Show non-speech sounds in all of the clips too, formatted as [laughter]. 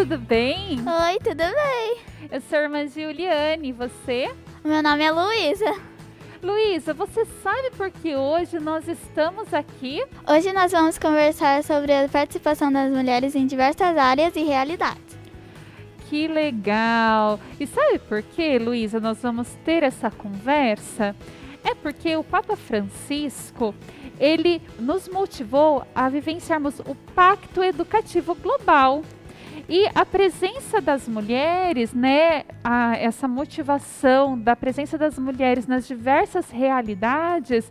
Tudo bem? Oi, tudo bem? Eu sou a irmã Juliane, e você? Meu nome é Luísa. Luísa, você sabe por que hoje nós estamos aqui? Hoje nós vamos conversar sobre a participação das mulheres em diversas áreas e realidades. Que legal! E sabe por que, Luísa, nós vamos ter essa conversa? É porque o Papa Francisco, ele nos motivou a vivenciarmos o Pacto Educativo Global. E a presença das mulheres, né, a, essa motivação da presença das mulheres nas diversas realidades,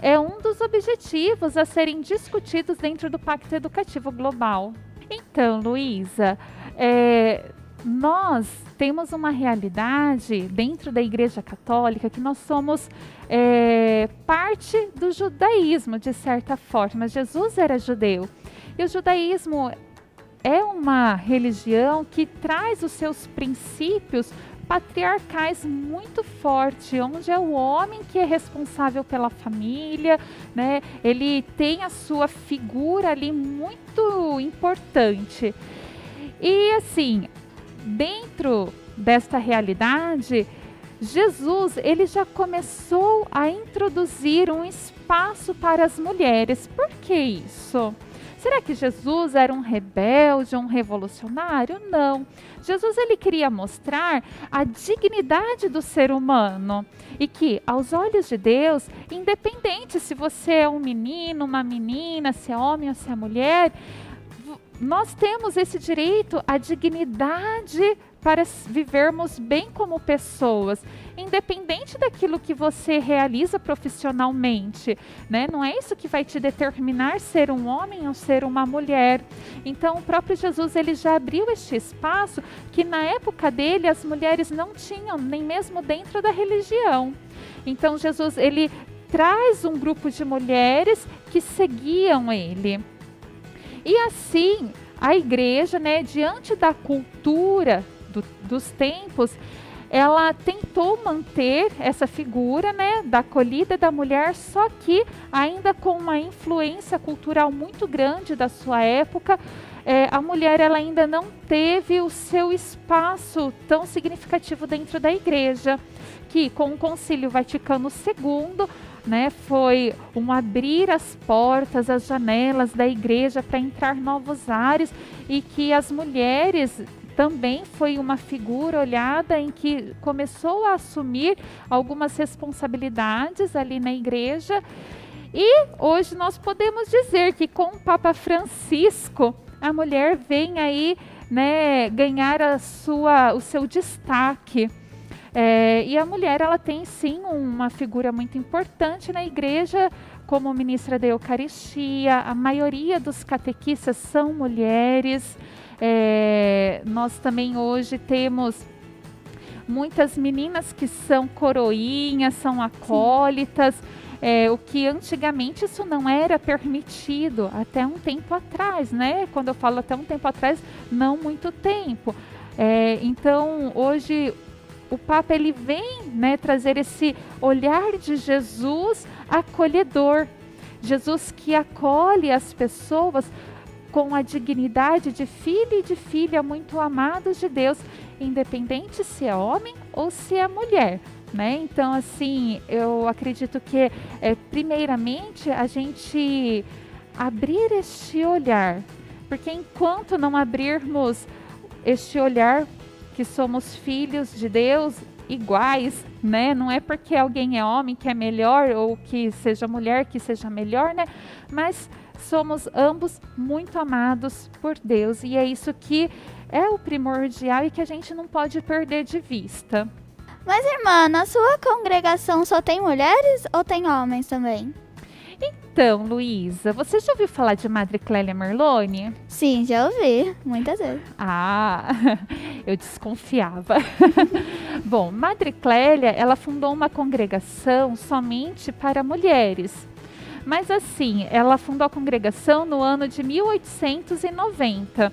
é um dos objetivos a serem discutidos dentro do Pacto Educativo Global. Então, Luísa, é, nós temos uma realidade dentro da Igreja Católica que nós somos é, parte do judaísmo, de certa forma. Jesus era judeu. E o judaísmo é uma religião que traz os seus princípios patriarcais muito forte, onde é o homem que é responsável pela família, né? Ele tem a sua figura ali muito importante. E assim, dentro desta realidade, Jesus ele já começou a introduzir um espaço para as mulheres. Por que isso? Será que Jesus era um rebelde, um revolucionário? Não. Jesus ele queria mostrar a dignidade do ser humano e que aos olhos de Deus, independente se você é um menino, uma menina, se é homem ou se é mulher, nós temos esse direito à dignidade para vivermos bem como pessoas, independente daquilo que você realiza profissionalmente, né? Não é isso que vai te determinar ser um homem ou ser uma mulher. Então, o próprio Jesus ele já abriu este espaço que na época dele as mulheres não tinham, nem mesmo dentro da religião. Então, Jesus ele traz um grupo de mulheres que seguiam ele. E assim, a igreja, né, diante da cultura do, dos tempos, ela tentou manter essa figura né, da acolhida da mulher, só que ainda com uma influência cultural muito grande da sua época, é, a mulher ela ainda não teve o seu espaço tão significativo dentro da igreja, que com o Concílio Vaticano II né, foi um abrir as portas, as janelas da igreja para entrar novos ares e que as mulheres também foi uma figura olhada em que começou a assumir algumas responsabilidades ali na igreja. E hoje nós podemos dizer que com o Papa Francisco, a mulher vem aí né, ganhar a sua, o seu destaque. É, e a mulher, ela tem sim uma figura muito importante na igreja, como ministra da Eucaristia. A maioria dos catequistas são mulheres. É, nós também hoje temos muitas meninas que são coroinhas, são acólitas. É, o que antigamente isso não era permitido até um tempo atrás, né? Quando eu falo até um tempo atrás, não muito tempo. É, então hoje o Papa ele vem né, trazer esse olhar de Jesus acolhedor. Jesus que acolhe as pessoas com a dignidade de filho e de filha muito amados de Deus, independente se é homem ou se é mulher. Né? Então, assim, eu acredito que, é, primeiramente, a gente abrir este olhar, porque enquanto não abrirmos este olhar que somos filhos de Deus iguais, né? Não é porque alguém é homem que é melhor ou que seja mulher que seja melhor, né? Mas somos ambos muito amados por Deus e é isso que é o primordial e que a gente não pode perder de vista. Mas irmã, na sua congregação só tem mulheres ou tem homens também? Então, Luísa, você já ouviu falar de Madre Clélia Merlone? Sim, já ouvi, muitas vezes. Ah, [laughs] eu desconfiava. [laughs] Bom, Madre Clélia, ela fundou uma congregação somente para mulheres. Mas assim, ela fundou a congregação no ano de 1890.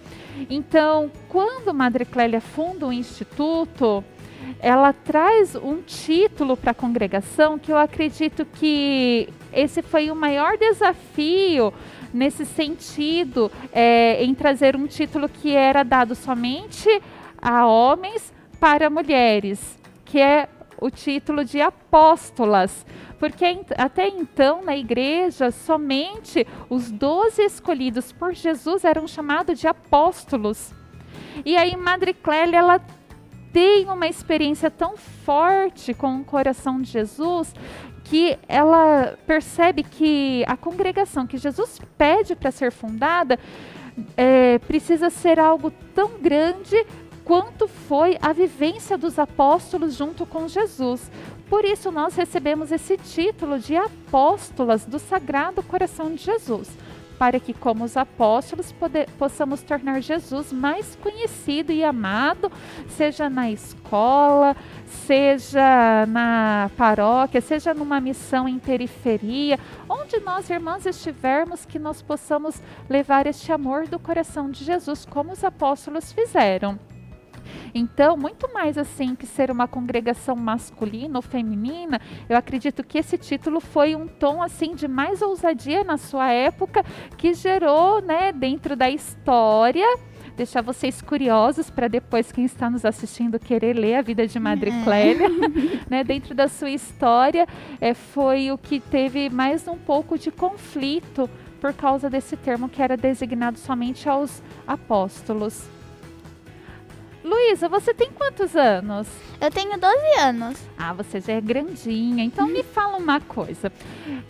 Então, quando Madre Clélia funda o instituto, ela traz um título para a congregação que eu acredito que esse foi o maior desafio nesse sentido, é, em trazer um título que era dado somente a homens para mulheres, que é o título de apóstolas. Porque até então, na igreja, somente os doze escolhidos por Jesus eram chamados de apóstolos. E aí, Madre Clélia, ela tem uma experiência tão forte com o coração de Jesus que ela percebe que a congregação que Jesus pede para ser fundada é, precisa ser algo tão grande quanto foi a vivência dos apóstolos junto com Jesus. Por isso, nós recebemos esse título de apóstolas do Sagrado Coração de Jesus para que, como os apóstolos, poder, possamos tornar Jesus mais conhecido e amado, seja na escola, seja na paróquia, seja numa missão em periferia, onde nós, irmãs, estivermos, que nós possamos levar este amor do coração de Jesus, como os apóstolos fizeram. Então, muito mais assim que ser uma congregação masculina ou feminina, eu acredito que esse título foi um tom assim de mais ousadia na sua época que gerou, né, dentro da história, deixar vocês curiosos para depois quem está nos assistindo querer ler a vida de Madre é. Clélia, [laughs] né? Dentro da sua história, é, foi o que teve mais um pouco de conflito por causa desse termo que era designado somente aos apóstolos. Luísa, você tem quantos anos? Eu tenho 12 anos. Ah, você já é grandinha. Então me fala uma coisa.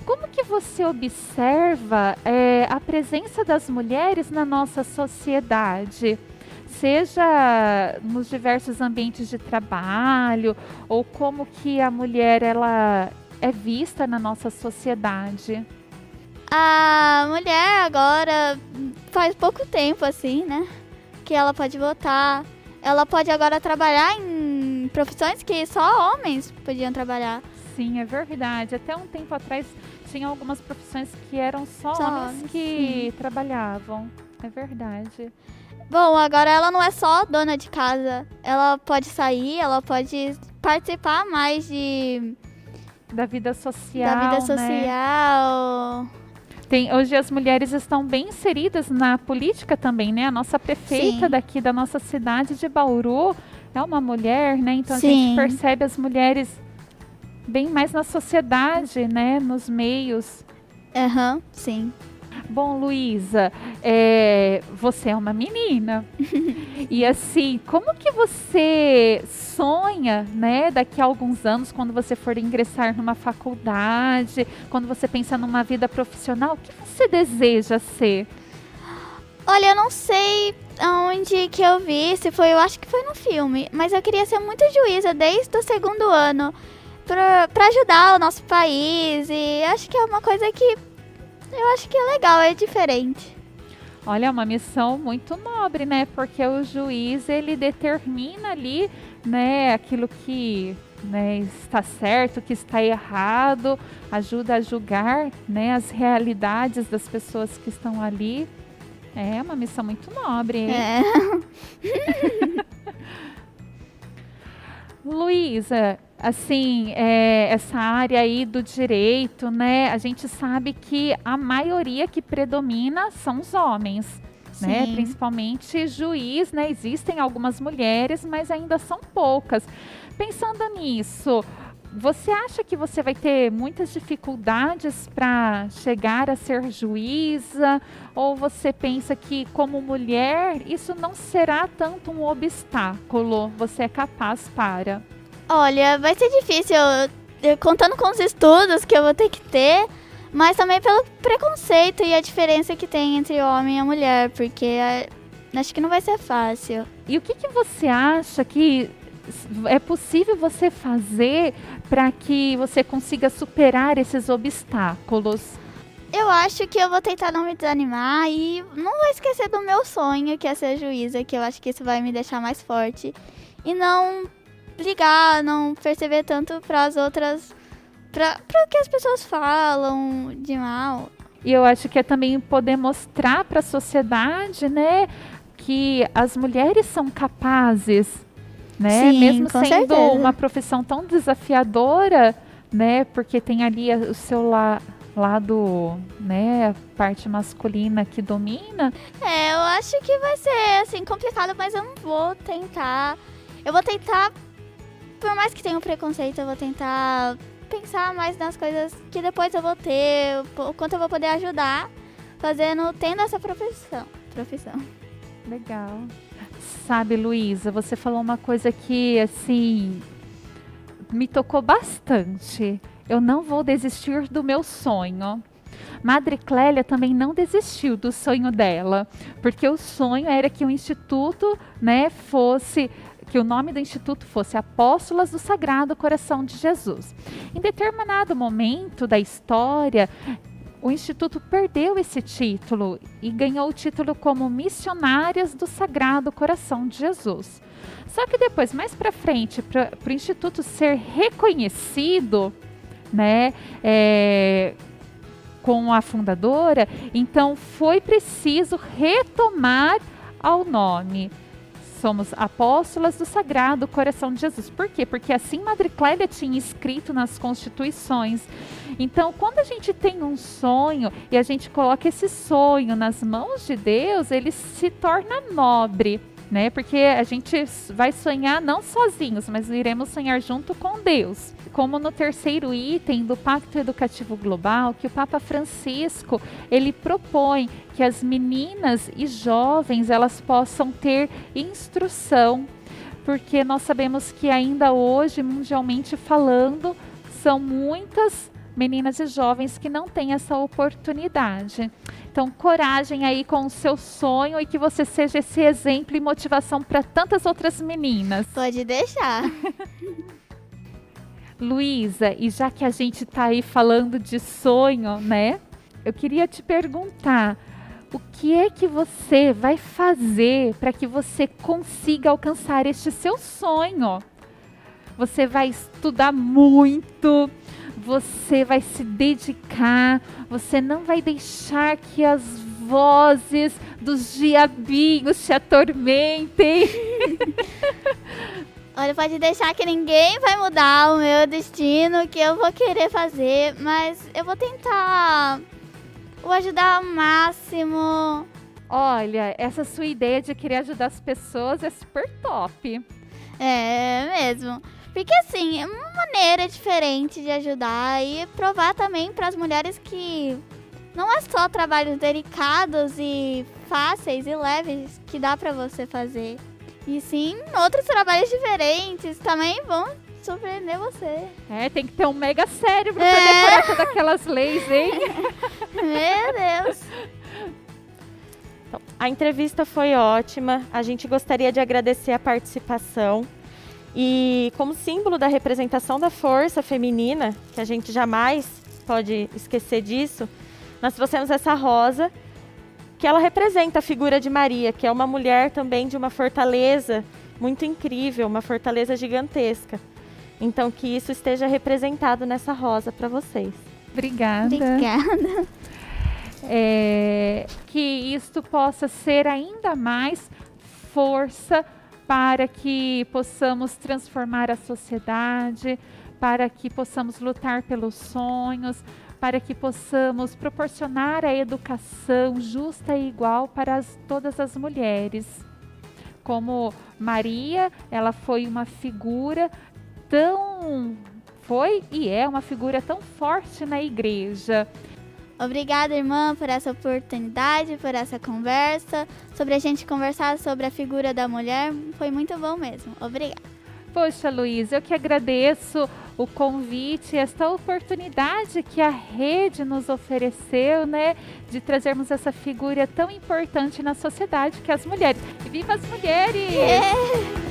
Como que você observa é, a presença das mulheres na nossa sociedade? Seja nos diversos ambientes de trabalho ou como que a mulher ela é vista na nossa sociedade? A mulher agora faz pouco tempo assim, né? Que ela pode votar, ela pode agora trabalhar em profissões que só homens podiam trabalhar. Sim, é verdade. Até um tempo atrás tinha algumas profissões que eram só, só homens que sim. trabalhavam. É verdade. Bom, agora ela não é só dona de casa. Ela pode sair, ela pode participar mais de da vida social. Da vida né? social. Né? Tem, hoje as mulheres estão bem inseridas na política também, né? A nossa prefeita Sim. daqui da nossa cidade de Bauru é uma mulher, né? Então Sim. a gente percebe as mulheres bem mais na sociedade, né? Nos meios. Aham, uhum, sim. Bom, Luísa, é, você é uma menina. [laughs] e assim, como que você sonha, né, daqui a alguns anos, quando você for ingressar numa faculdade, quando você pensa numa vida profissional, o que você deseja ser? Olha, eu não sei onde que eu vi, se foi, eu acho que foi no filme, mas eu queria ser muito juíza desde o segundo ano para ajudar o nosso país e acho que é uma coisa que eu acho que é legal, é diferente. Olha, é uma missão muito nobre, né? Porque o juiz ele determina ali, né, aquilo que né, está certo, que está errado, ajuda a julgar, né, as realidades das pessoas que estão ali. É uma missão muito nobre. Hein? É. [laughs] Luísa, assim, é, essa área aí do direito, né? A gente sabe que a maioria que predomina são os homens. Né? Principalmente juiz, né? Existem algumas mulheres, mas ainda são poucas. Pensando nisso, você acha que você vai ter muitas dificuldades para chegar a ser juíza? Ou você pensa que, como mulher, isso não será tanto um obstáculo? Você é capaz para? Olha, vai ser difícil, contando com os estudos que eu vou ter que ter, mas também pelo preconceito e a diferença que tem entre o homem e a mulher, porque é, acho que não vai ser fácil. E o que, que você acha que é possível você fazer para que você consiga superar esses obstáculos? Eu acho que eu vou tentar não me desanimar e não vou esquecer do meu sonho, que é ser juíza, que eu acho que isso vai me deixar mais forte. E não ligar, não perceber tanto para as outras, para o que as pessoas falam de mal. E eu acho que é também poder mostrar para a sociedade, né, que as mulheres são capazes né? Sim, Mesmo sendo certeza. uma profissão tão desafiadora, né? Porque tem ali o seu la- lado, né? A parte masculina que domina. É, eu acho que vai ser assim complicado, mas eu não vou tentar. Eu vou tentar, por mais que tenha um preconceito, eu vou tentar pensar mais nas coisas que depois eu vou ter, o quanto eu vou poder ajudar fazendo, tendo essa profissão. Profissão. Legal. Sabe, Luísa, você falou uma coisa que, assim, me tocou bastante. Eu não vou desistir do meu sonho. Madre Clélia também não desistiu do sonho dela, porque o sonho era que o instituto, né, fosse que o nome do instituto fosse Apóstolas do Sagrado Coração de Jesus. Em determinado momento da história, o instituto perdeu esse título e ganhou o título como Missionárias do Sagrado Coração de Jesus. Só que depois, mais para frente, para o instituto ser reconhecido, né, é, com a fundadora, então foi preciso retomar ao nome. Somos apóstolas do Sagrado Coração de Jesus. Por quê? Porque assim Madre Clélia tinha escrito nas constituições. Então, quando a gente tem um sonho e a gente coloca esse sonho nas mãos de Deus, ele se torna nobre, né? Porque a gente vai sonhar não sozinhos, mas iremos sonhar junto com Deus. Como no terceiro item do Pacto Educativo Global, que o Papa Francisco, ele propõe que as meninas e jovens elas possam ter instrução, porque nós sabemos que ainda hoje, mundialmente falando, são muitas meninas e jovens que não têm essa oportunidade. Então, coragem aí com o seu sonho e que você seja esse exemplo e motivação para tantas outras meninas. Pode deixar. [laughs] Luísa, e já que a gente está aí falando de sonho, né? Eu queria te perguntar, o que é que você vai fazer para que você consiga alcançar este seu sonho? Você vai estudar muito, você vai se dedicar, você não vai deixar que as vozes dos diabinhos te atormentem. [laughs] Olha, pode deixar que ninguém vai mudar o meu destino, que eu vou querer fazer, mas eu vou tentar o ajudar ao máximo. Olha, essa sua ideia de querer ajudar as pessoas é super top. É mesmo. Porque assim, é uma maneira diferente de ajudar e provar também para as mulheres que não é só trabalhos delicados e fáceis e leves que dá para você fazer. E sim, outros trabalhos diferentes também vão surpreender você. É, tem que ter um mega cérebro É. pra decorar todas aquelas leis, hein? [laughs] Meu Deus. Então, a entrevista foi ótima. A gente gostaria de agradecer a participação. E como símbolo da representação da força feminina, que a gente jamais pode esquecer disso, nós trouxemos essa rosa, que ela representa a figura de Maria, que é uma mulher também de uma fortaleza muito incrível, uma fortaleza gigantesca. Então que isso esteja representado nessa rosa para vocês. Obrigada. Obrigada. É, que isto possa ser ainda mais força para que possamos transformar a sociedade, para que possamos lutar pelos sonhos, para que possamos proporcionar a educação justa e igual para as- todas as mulheres. Como Maria, ela foi uma figura tão foi e é uma figura tão forte na igreja. Obrigada, irmã, por essa oportunidade, por essa conversa, sobre a gente conversar sobre a figura da mulher. Foi muito bom mesmo. Obrigada. Poxa, Luiz, eu que agradeço o convite, esta oportunidade que a rede nos ofereceu, né, de trazermos essa figura tão importante na sociedade que é as mulheres. E viva as mulheres! É.